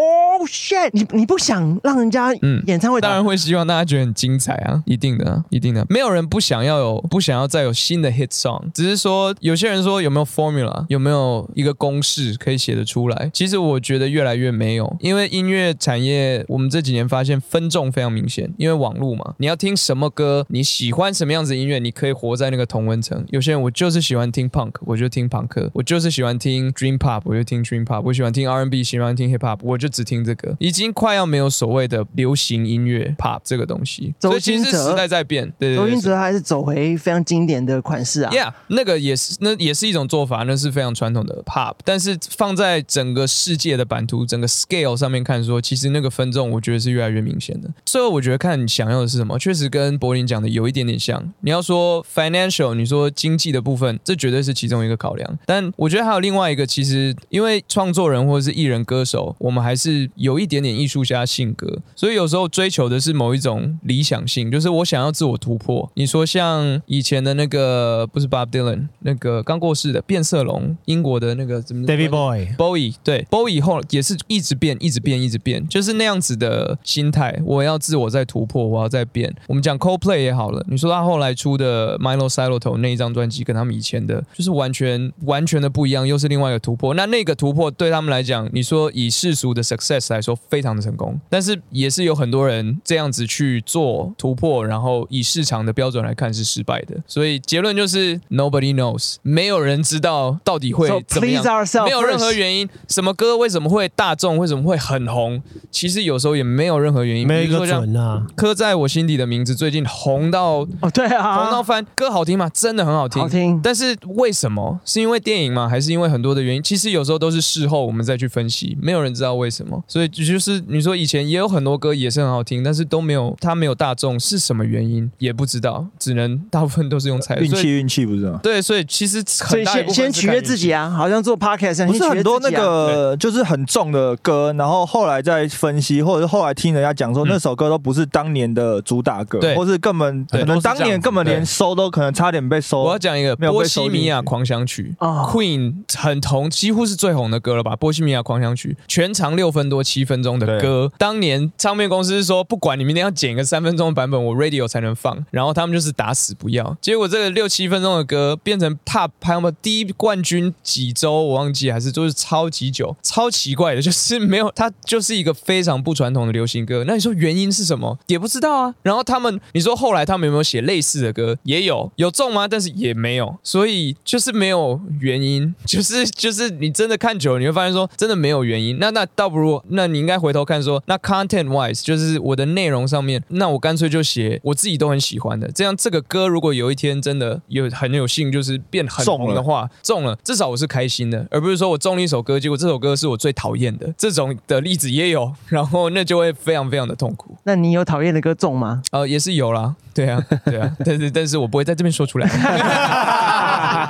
shit！你你不想让人家演唱会当然会希望大家觉得很精彩啊，一定的、啊，一定的。没有人不想要有，不想要再有新的 hit song，只是说有些人说有没有 formula，有没有一个公式可以写得出来。其实我觉得越来越没有，因为音乐产业我们这几年发现分众非常明显，因为网络嘛，你要听什么歌，你喜欢什么样子的音乐，你可以活在那个同温层。有些人我就是喜欢听 punk，我就听朋克；我就是喜欢听 dream pop，我就听 dream pop；我喜欢听 R&B，喜欢听 hip hop，我就只听这个。已经快要没有所谓的流行音乐 pop 这个东西，周所以其实时代在变。对对对周星哲还是走回非常经典的款式啊。Yeah，那个也是，那也是一种做法，那是非常传统的 pop。但是放在整个世界的版图、整个 scale 上面看说，其实那个分众，我觉得是越来越明显的。最后，我觉得看你想要的是什么，确实跟柏林讲的有一点点像。你要说 financial，你说经济的部分，这绝对是其中一个考量。但我觉得还有另外一个，其实因为创作人或者是艺人歌手，我们还是有一点点艺术家性格，所以有时候追求的是某一种理想性，就是我想要自我突破。你说像以前的那个不是 Bob Dylan 那个刚过世的变色龙，英国的那个怎么 David Boy Bowie 对 Bowie 后也是一直变，一直变，一直变，就是那样子的心态。我要自我在突破，我要再变。我们讲 Coldplay 也好了，你说他后来出的 Milo s i l o t o 那一张专辑，跟他们以前的就是完全完全的不一样，又是另外一个突破。那那个突破对他们来讲，你说以世俗的 success 来说，非常的成功，但是也是有很多人这样子去做突破，然后以市场的标准来看是失败的。所以结论就是 nobody knows，没有人知道到底会怎么样没有任何原因，什么歌为什么会大众，为什么会很红？其实有时候也没有任何原因，没有一个比如说像准啊。刻在我心底的名字最近红到哦，对啊红到啊，翻，歌好听吗？真的很好听，好听但是为什么？是因为电影吗？还是因为很多的原因？其实有时候都是事后我们再去分析，没有人知道为什么。所以就是你说以前也有很多歌也是很好听，但是都没有它没有大众，是什么原因也不知道，只能大部分都是用猜的。所以运气运气不是吗？对，所以其实所以很先先取悦自己啊，好像做 podcast 不是很多那个就是很重的歌，然后后来再分析，或者是后来听人家讲说嗯那首歌都不是当年的主打歌，对或是根本可能当年根本连收都可能差点被收。我要讲一个没有被波收进去西米亚狂想曲啊，Queen 很红，几乎是最红的歌了吧？波西米亚狂想曲全长六分多七分钟的歌，当年唱片公司说不管你明天要剪一个三分钟的版本，我 radio 才能放，然后他们就是打死不要。结果这个六七分钟的歌变成 top 排行榜第一冠军几周我忘记，还是就是超级久，超奇怪的，就是没有它就是一个非常不传统的流行歌。那你说原因是什么？也不知道啊。然后他们，你说后来他们有没有写类似的歌？也有，有中吗？但是也没有，所以就是没有原因，就是 <laughs> 就是你真的看久了，你会发现说真的没有原因。那那倒不如，那你应该回头看说，那 content wise 就是我的内容上面，那我干脆就写我自己都很喜欢的，这样这个歌如果有一天真的有很有幸就是变很中了红的话，中了，至少我是开心的，而不是说我中了一首歌，结果这首歌是我最讨厌的，这种的例子也有，然后那就会非常非常的痛苦。那你有讨厌的歌中吗？呃，也是有啦，对啊，对啊，但是但是我不会在这边说出来。<laughs>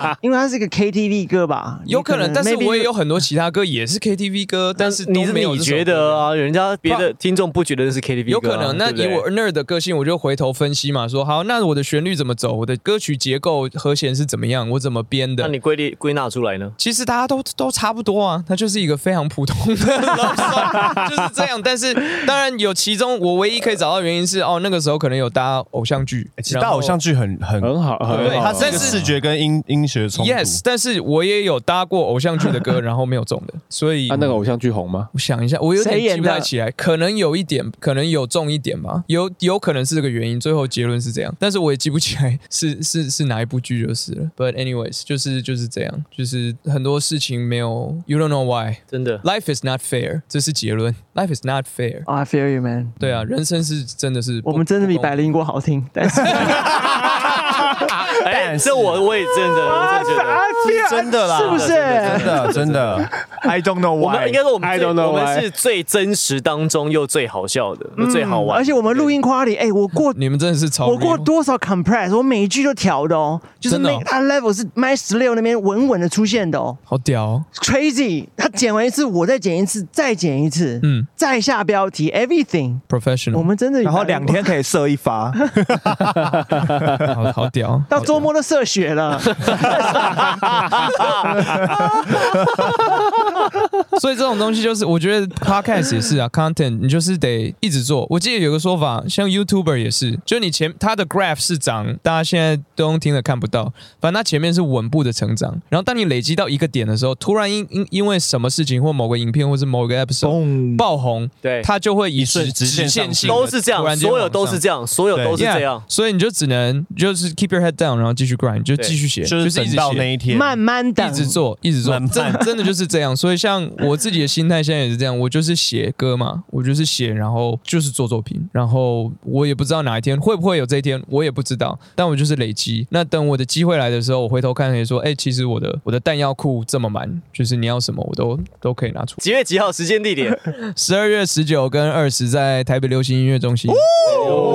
<laughs> 因为他是个 KTV 歌吧？有可能，但是我也有很多其他歌也是 KTV 歌，但是你没有觉得？啊？人家别的听众不觉得是 KTV 歌啊有可能，那以我 nerd 的个性，我就回头分析嘛，说好，那我的旋律怎么走，我的歌曲结构、和弦是怎么样，我怎么编的？那你归列归纳出来呢？其实大家都都差不多啊，它就是一个非常普通的就是这样。但是当然有其中我唯一可以找到原因是，哦，那个时候可能有搭偶像剧，其实搭偶像剧很很很好，很对好。它是一个视觉跟音音学冲突。Yes，但是我也有搭过偶像剧的歌，<laughs> 然后没有中的，所以啊，那个偶像剧红吗？我想一下，我有点记不太起来，可能有一点，可能有中一点吧，有有可能是这个原因，最后结论是这样，但是我也记不起来 <laughs> 是是是哪一部剧就是了。But anyways，就是就是这样，就是很多事情没有，you don't know why。真的，Life is not fair，这是结论。Life is not fair。Oh, I fear you, man。对啊，人生是真的是，我们真的比百灵果好听，但是 <laughs> <laughs> 哎，这我我也真的，我真的觉得。真的啦，是不是真的真的，<laughs> I don't know 我们 why 应。该说我们 I 最 don't know 我们 why 是最真实当中又最好笑的，又最好玩。而且我们录音 quality，哎，我过你们真的是超我过多少 compress，我每一句都调的哦，就是真的哦那它 level 是 my 十六那边稳稳的出现的哦好屌哦、，crazy。他剪完一次，我再剪一次，再剪一次，嗯再下标题，everything。，professional，我们真的，然后两天可以射一发，<laughs> 好好屌，到周末都射血了。<laughs> 所以这种东西就是，我觉得 podcast 也是啊，content 你就是得一直做。我记得有个说法，像 YouTuber 也是，就你前他的 graph 是涨，大家现在都用听了看不到，反正他前面是稳步的成长。然后当你累积到一个点的时候，突然因因因为什么事情或某个影片或是某个 episode，爆红，对它就会以直直线性都是这样，突然间所有都是这样。样，所有都是这样 Yeah，。所以你就只能就是 keep your head down，然后继续 grind，就继续写，就是等到一直写那一天，慢慢的，一直做，一直做慢，慢真真的就是这样。所以像我自己的心态现在也是这样，我就是写歌嘛，我就是写，然后就是做作品，然后我也不知道哪一天会不会有这一天，我也不知道，但我就是累积。那等我的机会来的时候，我回头看可以说，哎、其实我的我的弹药库这么满，就是你要什么我都都可以拿出。几月几号？时间地点？<laughs> 十二月十九跟二十在台北流行音乐中心，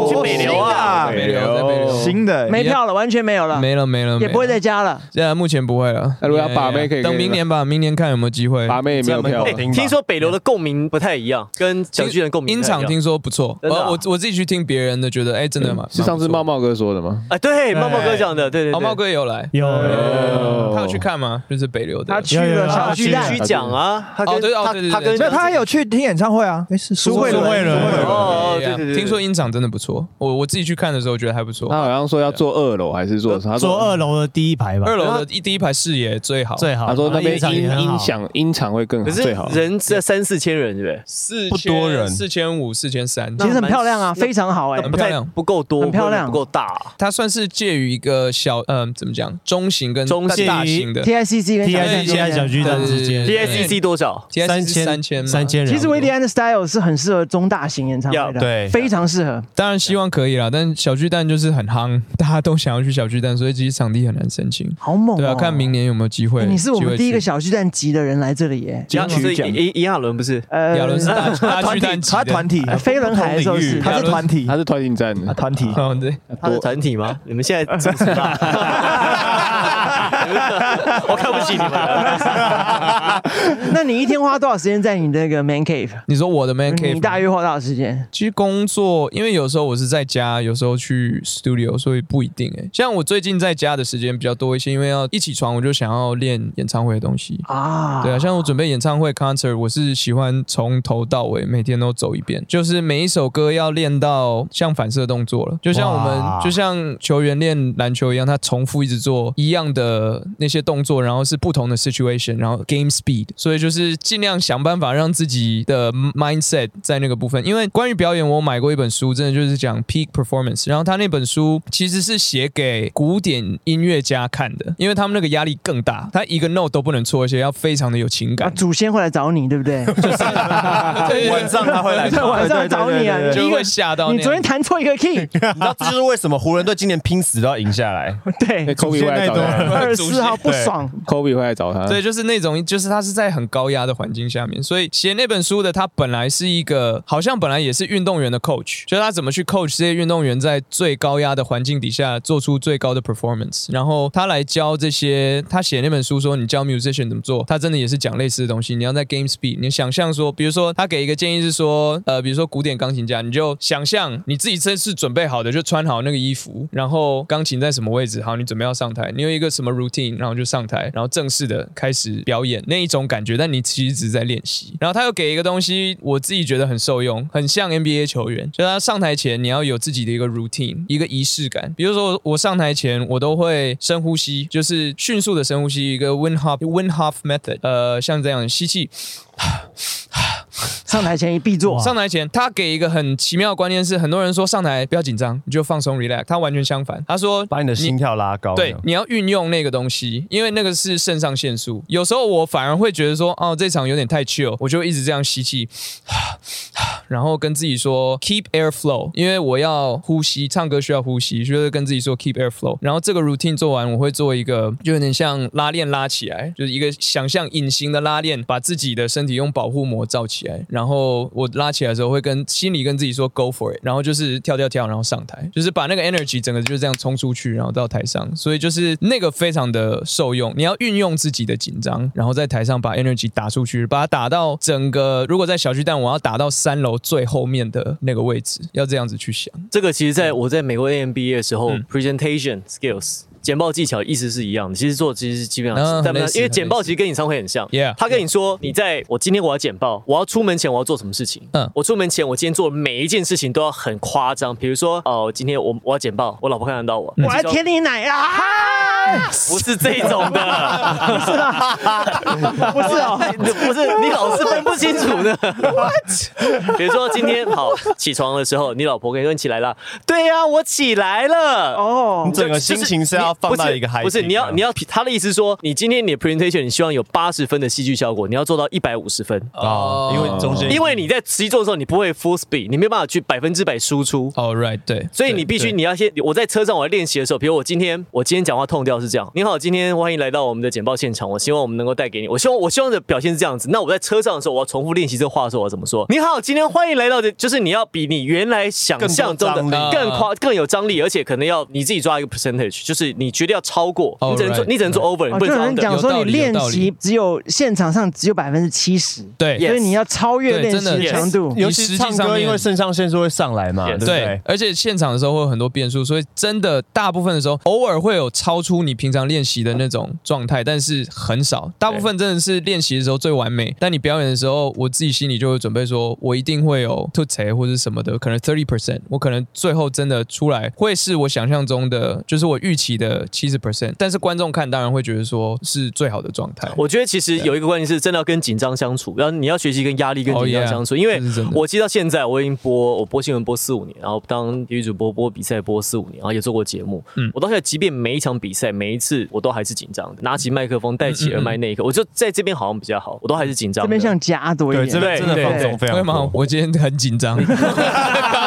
去北流啊！北流在北流，新的没票了，完全没有了，没了没了，也不会再。加了。现在目前不会了。那如果要把妹可以等明年吧，明年看有没有机会。把妹也没有票。听说北流的共鸣不太一样，跟小巨人共鸣音场听说不错，真的啊？我我我自己去听别人的，觉得哎，真的吗？是上次茂茂茂哥说的吗？啊，对，茂茂哥讲的，对对对，茂茂哥也有来，有。哦。他有去看吗？就是北流的。他，去了小巨蛋。去，讲啊，他跟哦对哦他对对对他他还有去听演唱会啊，哎是苏慧伦，苏慧伦。哦，对对对，听说音场真的不错，我我自己去看的时候觉得还不错。他。好像说要坐二楼还是坐他坐说二楼的第一排吧，二楼的一第一排视野最好，最好。他说那边音音响音场会更好可是最好。人这三四千人，对不对？四不多人四千五、四千三，其实很漂亮啊，非常好哎很漂亮不够多，很漂亮不够大啊。它算是介于一个小嗯怎么讲中型跟中型大型的 TICC 跟 T 小 I 巨 C 小巨蛋之间 TICC 多少？TICC 三千三千三千人。其实维迪安的 style 是很适合中大型演唱会的，对非常适合。当然希望可以啦，但小巨蛋就是很夯，大家都想要去小巨蛋，所以其实场地很难申请。好猛哦！对啊，看明年有没有机会。欸你是我们第一个小巨蛋级的人来这里耶。亚是金曲奖伊伊亚伦不是？呃。亚伦是大大巨蛋级的他团体，呃飞轮海的时候是他是团体他，是团体战的，啊团体，哦，对，他是团体吗？你们现在支持他？<laughs> 我看不起你们了。<laughs> 那你一天花多少时间在你那个 man cave？你说我的 man cave，你大约花多少时间？其实工作，因为有时候我是在家，有时候去 studio，所以不一定哎。像我最近在家的时间比较多一些，因为要一起床我就想要练演唱会的东西。啊，对啊，像我准备演唱会 concert，我是喜欢从头到尾每天都走一遍，就是每一首歌要练到像反射动作了，就像我们就像球员练篮球一样，他重复一直做一样的那些动作，然后是不同的 situation，然后 game speed，所以就是尽量想办法让自己的 mindset 在那个部分。因为关于表演，我买过一本书，真的就是讲 peak performance，然后他那本书其实是写给古典音乐家看的，因为他们那个压力更大，他一个 note 都不能错，而且要非常的有情啊，感。祖先会来找你，对不对？<laughs> 对晚上他会来在晚上找你啊，就会吓到那样。你昨天弹错一个 key，<laughs> 你知道这就是为什么湖人队今年拼死都要赢下来。<laughs> 对，Kobe 会来找他二十四号不爽，，Kobe 会来找他。对，就是那种就是他是在很高压的环境下面，所以写那本书的他本来是一个好像本来也是运动员的 coach，就是他怎么去 coach 这些运动员在最高压的环境底下做出最高的 performance，然后他来教这些，他写那本书说你教 musician 怎么做，他真的也是讲类似的东西。你要在 game speed，你想象说，比如说他给一个建议是说，呃，比如说古典钢琴家，你就想象你自己这是准备好的，就穿好那个衣服，然后钢琴在什么位置，好，你准备要上台，你有一个什么 routine，然后就上台，然后正式的开始表演那一种感觉，但你其实一直在练习。然后他又给一个东西，我自己觉得很受用，很像 NBA 球员，就他上台前你要有自己的一个 routine，一个仪式感。比如说我上台前我都会深呼吸，就是迅速的深呼吸，一个 Win Hof Win Hof method，呃，像这样吸气。<sighs> <laughs> 上台前一必做，上台前，他给一个很奇妙的观念是，很多人说上台不要紧张，你就放松 relax。他完全相反，他说把你的心跳拉高。对，你要运用那个东西，因为那个是肾上腺素。有时候我反而会觉得说，哦，这场有点太 chill，我就一直这样吸气，<sighs> 然后跟自己说 keep air flow，因为我要呼吸，唱歌需要呼吸，就是跟自己说 keep air flow。然后这个 routine 做完，我会做一个，就有点像拉链拉起来，就是一个想象隐形的拉链，把自己的身体用保护膜罩起来，然后我拉起来的时候会跟心里跟自己说 go for it，然后就是跳跳跳，然后上台，就是把那个 energy 整个就这样冲出去，然后到台上，所以就是那个非常的受用。你要运用自己的紧张，然后在台上把 energy 打出去，把它打到整个。如果在小巨蛋，我要打到三楼最后面的那个位置，要这样子去想。这个其实在我在美国 AMBA 的时候，presentation skills。简报技巧意思是一样的，其实做其实基本上是，但不因为简报其实跟演唱会很像。Yeah，他跟你说，你在我今天我要简报，我要出门前我要做什么事情？嗯嗯，我出门前我今天做的每一件事情都要很夸张，比如说哦，今天我我要简报，我老婆看得到我，我要舔你奶啊！<laughs> 不是这种的，不是啊，<laughs> 不是哦，不是你老是分不清楚的。<laughs> 比如说今天好起床的时候，你老婆跟你说你起来了，对呀、我起来了。哦你，整个心情是要放到一个啊 high，不是你要你要他的意思是说，你今天你的 presentation 你希望有八十分的戏剧效果，你要做到一百五十分。哦，因为中间因为你在实际做的时候，你不会 full speed，你没有办法去百分之百输出。All、right，对，所以你必须你要先，我在车上我在练习的时候，比如我今天我今天讲话痛调是这样，你好，今天欢迎来到我们的简报现场，我希望我们能够带给你，我希望我希望的表现是这样子。那我在车上的时候，我要重复练习这个话的时候，我要怎么说？你好，今天欢迎来到的，就是你要比你原来想象中的更夸更有张力，而且可能要你自己抓一个 percentage，就是你绝对要超过，哦你只能做 right，你只能做 over，就有不能做人 under。讲说你练习只有现场上只有百分之七十，对所以你要超越练习强度。尤其是唱歌，因为肾上腺素会上来嘛，Yes 对对对，？而且现场的时候会有很多变数，所以真的大部分的时候，偶尔会有超出你平常练习的那种状态，但是很少。大部分真的是练习的时候最完美，但你表演的时候，我自己心里就会准备说，我一定会有吐槽或者什么的，可能 thirty percent，我可能最后真的出来会是我想象中的，就是我预期的七十 percent，但是观众看当然会觉得说是最好的状态。我觉得其实有一个关键是真的要跟紧张相处，然后你要学习跟压力跟紧张 Oh, yeah 相处，因为我记得到现在我已经播我播新闻播四五年，然后当体育主播播比赛播四五年，然后也做过节目。嗯我到现在即便每一场比赛每一次我都还是紧张的，拿起麦克风带起耳麦那一刻，我就在这边好像比较好，我都还是紧张。这边像家多一对，点，这边真的对放松非为吗常多？。我今天很紧张，<laughs> 刚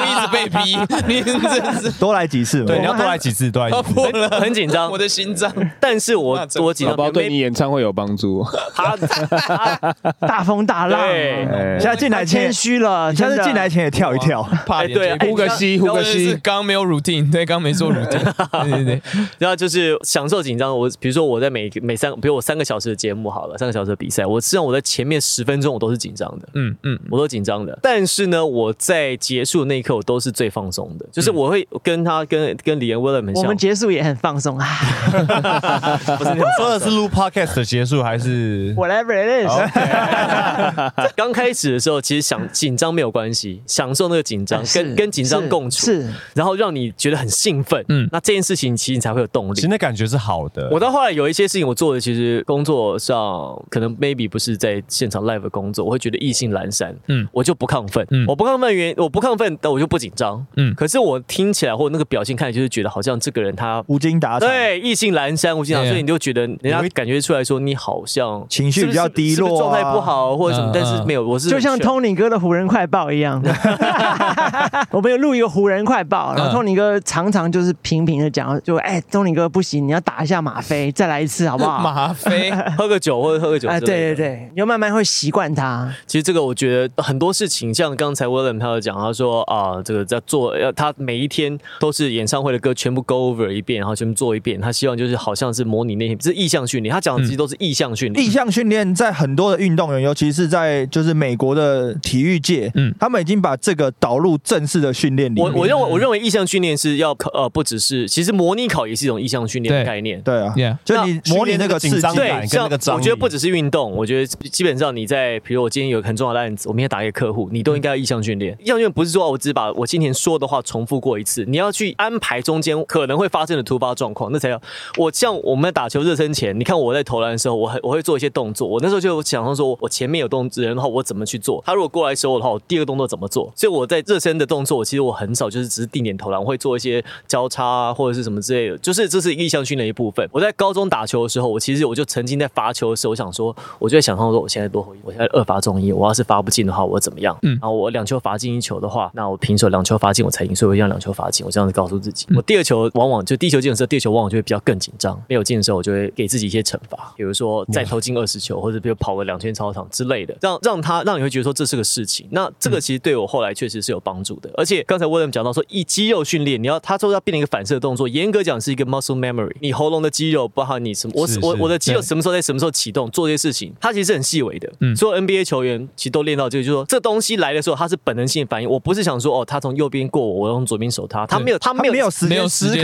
一直被逼，你真是多来几次嘛。对，你要多来几次，多来几次。破了很紧张我的心脏。但是我那真我紧张，对你演唱会有帮助。他他大风大浪。对哎现在进来前谦，虚了，现在进来前也跳一跳。哎对啊，呼个吸，呼个是吸。刚刚没有 routine，对，刚刚没做 routine，<laughs> 对对对，然后就是享受紧张。我比如说我在每个每三，比如我三个小时的节目好了，三个小时的比赛，我实际上我在前面十分钟我都是紧张的。嗯嗯，我都紧张的，但是呢，我在结束的那一刻，我都是最放松的，就是我会跟他跟跟李岩 William 很像我们，结束也很放松啊。<laughs> 不是说的是录 <laughs> podcast 的结束还是？，whatever it is。<laughs> 刚开始的时候，其实想紧张没有关系，享受那个紧张，跟跟紧张共处，是。然后让你觉得很兴奋，嗯。嗯，那这件事情其实你才会有动力。其实那感觉是好的。我到后来有一些事情我做的，其实工作上可能 maybe 不是在现场 live 的工作，我会觉得意兴阑珊，嗯。嗯，我就不亢奋，嗯。嗯，我不亢奋原，我不亢奋，但我就不紧张，嗯嗯，可是我听起来或那个表情看起来就是觉得好像这个人他无精打对，异性阑珊无尽长，Yeah 所以你就觉得人家感觉出来说你好像情绪比较低落状态不好或者什么嗯，但是没有，我是就像很 chill Tony 哥的湖人快报一样，<laughs> <laughs> 我们有录一个湖人快报，然后嗯 Tony 哥常常就是频频的讲，就哎，Tony 哥不行，你要打一下吗啡，再来一次好不好？<laughs> 吗啡，喝个酒或者喝个酒哎，对对对，你就慢慢会习惯它。其实这个我觉得很多事情，像刚才 William 他有讲，他说啊，这个在做，要他每一天都是演唱会的歌全部 go over 一遍，然后全部做一遍。他希望就是好像是模拟那些，这是意向训练。他讲的其实都是意向训练。意向训练在很多的运动员，尤其是在就是美国的体育界，嗯嗯，他们已经把这个导入正式的训练里面。我我认为我认为意向训练是要考呃不只是，其实模拟考也是一种意向训练的概念。对啊 Yeah 就你模拟那个刺激对，那个紧张感跟那个张我觉得不只是运动，我觉得基本上你在，比如我今天有很重要的案子，我明天打给客户，你都应该要意向训练。意向训练不是说哦我只是把我今天说的话重复过一次，你要去安排中间可能会发生的突发状况，那才叫我像我们在打球热身前，你看我在投篮的时候，我很我会做一些动作，我那时候就想说说我前面有动人的话，我怎么去做？他如果过来收我的话，我第二个动作怎么做？所以我在热身的动作，其实我很少就是只是定点投篮，我会做一些交叉啊或者是什么之类的，就是这是意向训练的一部分。我在高中打球的时候，我其实我就曾经在罚球的时候，我想说，我就在想象说，我现在多回，我现在二罚中一，我要是罚不进的话，我怎么样？嗯然后我两球罚进一球的话，那我平手两球罚进我才赢，所以我一定要两球罚进，我这样子告诉自己。我第二球往往就第一球进的时候，第二球往往就会比较更紧张，没有进的时候，我就会给自己一些惩罚，比如说再投进二十球，或者比如跑个两圈操场之类的，让让他让你会觉得说这是个事情。那这个其实对我后来确实是有帮助的，而且刚才 William 讲到说，以肌肉训练，你要他说要变成一个反射动作，严格讲是一个 muscle memory，你喉咙的肌肉，包含你什么，我我我的肌肉什么时候在什么时候启动做这些事情，它其实是很细微的。嗯。所有 NBA 球员其实都练到这个，就是说这东西来的时候，它是本能性反应。我不是想说哦，他从右边过我，我用左边守他，他没有，他他没有没有时间没有思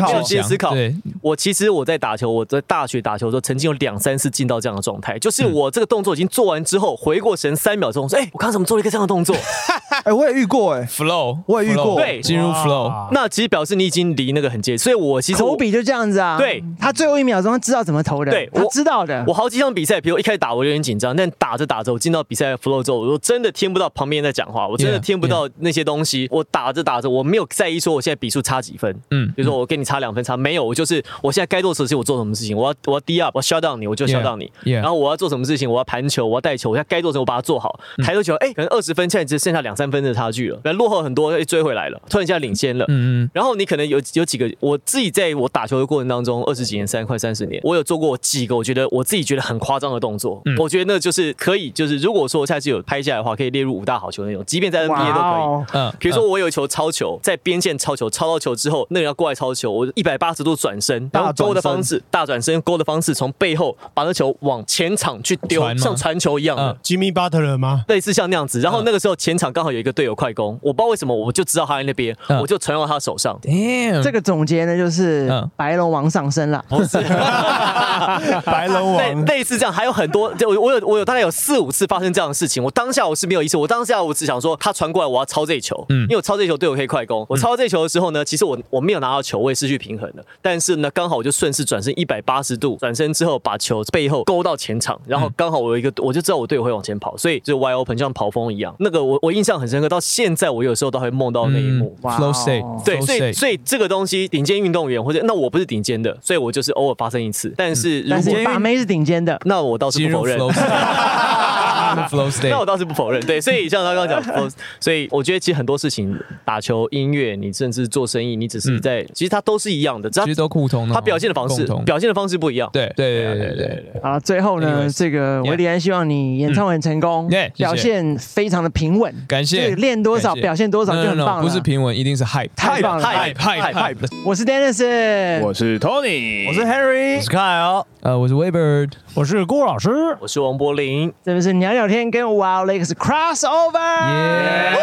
考我其实我在打球，我在大学打球的时候，曾经有两三次进到这样的状态，就是我这个动作已经做完之后，回过神三秒钟，说：“哎、我刚刚怎么做了一个这样的动作？<laughs> 哎，我也遇过哎，flow，我也遇过。对。进入 flow，？” 那其实表示你已经离那个很接近，所以我其实我口比就这样子啊，对。他最后一秒钟他知道怎么投的，对我知道的我。好几场比赛，比如一开始打我有点紧张，但打着打着，我进到比赛的 flow 之后，我真的听不到旁边在讲话，我真的听不到那些东西。我打着打着，我没有在意说我现在比数差几分，嗯比如说我跟你差两分差，没有，我就是我现在该做什么事情，我做什么事情，我要我要 D up，我 shut down 你，我就 shut down 你 Yeah, yeah 然后我要做什么事情，我要盘球，我要带球，我现在该做什么，我把它做好。嗯抬头球，哎，可能二十分，现在只剩下两三分的差距了，落后很多，哎，追回来了，突然一下领先了。嗯嗯，然后你可能有有几个，我自己在我打球的过程当中，二十几年、三快三十年，我有做过几个我觉得我自己觉得很夸张的动作。嗯我觉得那就是可以，就是如果说我下次有拍下来的话，可以列入五大好球那种，即便在 NBA 都可以。哦，嗯，比如说我有一球超球，在边线超球，超到球之后，那个人要过来超球，我一百八十度转转身勾的方式，大转身勾的方式，从背后把那球往前场去丢传，像传球一样的嗯。Jimmy Butler 吗？类似像那样子，然后那个时候前场刚好有一个队友快攻，我不知道为什么，我就知道他在那边，嗯我就传到他手上。，damn，这个总结呢就是嗯白龙王上身了。不是，<laughs> 白龙 <laughs> 类王类似这样，还有很多，就我我有我有大概有四五次发生这样的事情。我当下我是没有意识，我当下我只想说他传过来，我要抄这一球，嗯因为我抄这一球队友可以快攻。我抄这一球的时候呢，其实我我没有拿到球，我也失去平衡了。但是呢，刚好我就顺势转身一百八十度，转身之后把球背后勾到前场，然后刚好我有一个，我就知道我队友会往前跑，所以就 wide open 就像跑风一样。那个我我印象很深刻，到现在我有时候都会梦到那一幕。哇 state，对所以所以这个东西，顶尖运动员或者那我不是顶尖的，所以我就是偶尔发生一次。但是如果你把妹是顶尖的，那我倒是不否认。<laughs> <laughs> 那我倒是不否认，对，所以像他刚刚讲 <laughs> flow，所以我觉得其实很多事情，打球、音乐，你甚至做生意，你只是在，其实它都是一样的，只要其实都互通它表现的方式表现的方式不一样。对对对对对对，啊，最后呢这个维里安希望你演唱会很成功嗯 yeah，谢谢。表现非常的平稳，感谢这个练多少表现多少就很 no，棒了。不是平稳，一定是 hype，太棒了 hype hype hype，我是 Dennis，我是 Tony，我是 Harry，我是凯哦，呃，我是 Weber，我是郭老师。我是王柏林，这边是鸟鸟天跟 Wow Lakes crossover。耶。